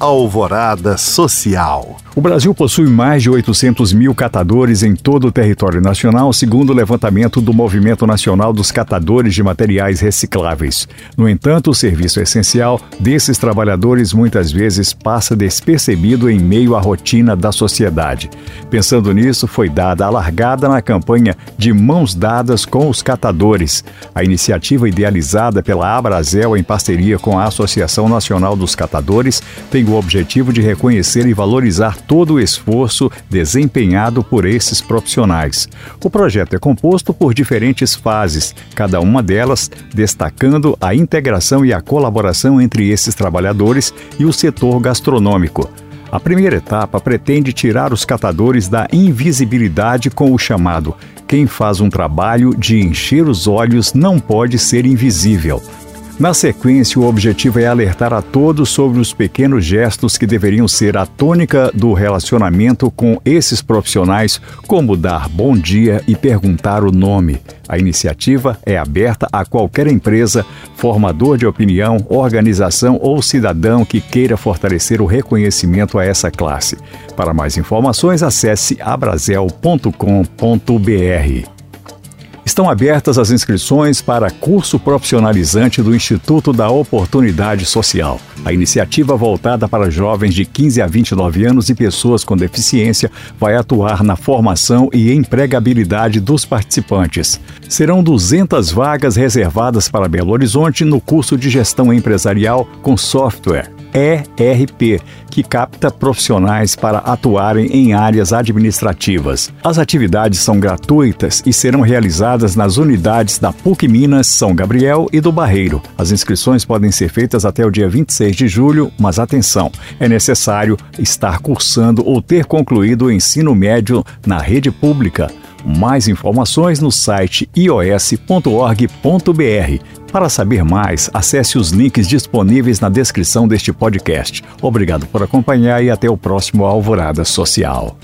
Alvorada Social. O Brasil possui mais de 800 mil catadores em todo o território nacional, segundo o levantamento do Movimento Nacional dos Catadores de Materiais Recicláveis. No entanto, o serviço essencial desses trabalhadores muitas vezes passa despercebido em meio à rotina da sociedade. Pensando nisso, foi dada a largada na campanha de Mãos Dadas com os Catadores. A iniciativa idealizada pela Abrazel em parceria com a Associação Nacional dos Catadores tem o objetivo de reconhecer e valorizar todo o esforço desempenhado por esses profissionais. O projeto é composto por diferentes fases, cada uma delas destacando a integração e a colaboração entre esses trabalhadores e o setor gastronômico. A primeira etapa pretende tirar os catadores da invisibilidade com o chamado quem faz um trabalho de encher os olhos não pode ser invisível. Na sequência, o objetivo é alertar a todos sobre os pequenos gestos que deveriam ser a tônica do relacionamento com esses profissionais, como dar bom dia e perguntar o nome. A iniciativa é aberta a qualquer empresa, formador de opinião, organização ou cidadão que queira fortalecer o reconhecimento a essa classe. Para mais informações, acesse abrazel.com.br. Estão abertas as inscrições para curso profissionalizante do Instituto da Oportunidade Social. A iniciativa voltada para jovens de 15 a 29 anos e pessoas com deficiência vai atuar na formação e empregabilidade dos participantes. Serão 200 vagas reservadas para Belo Horizonte no curso de gestão empresarial com software ERP, que capta profissionais para atuarem em áreas administrativas. As atividades são gratuitas e serão realizadas nas unidades da PUC Minas, São Gabriel e do Barreiro. As inscrições podem ser feitas até o dia 26 de julho, mas atenção, é necessário estar cursando ou ter concluído o ensino médio na rede pública. Mais informações no site ios.org.br. Para saber mais, acesse os links disponíveis na descrição deste podcast. Obrigado por acompanhar e até o próximo Alvorada Social.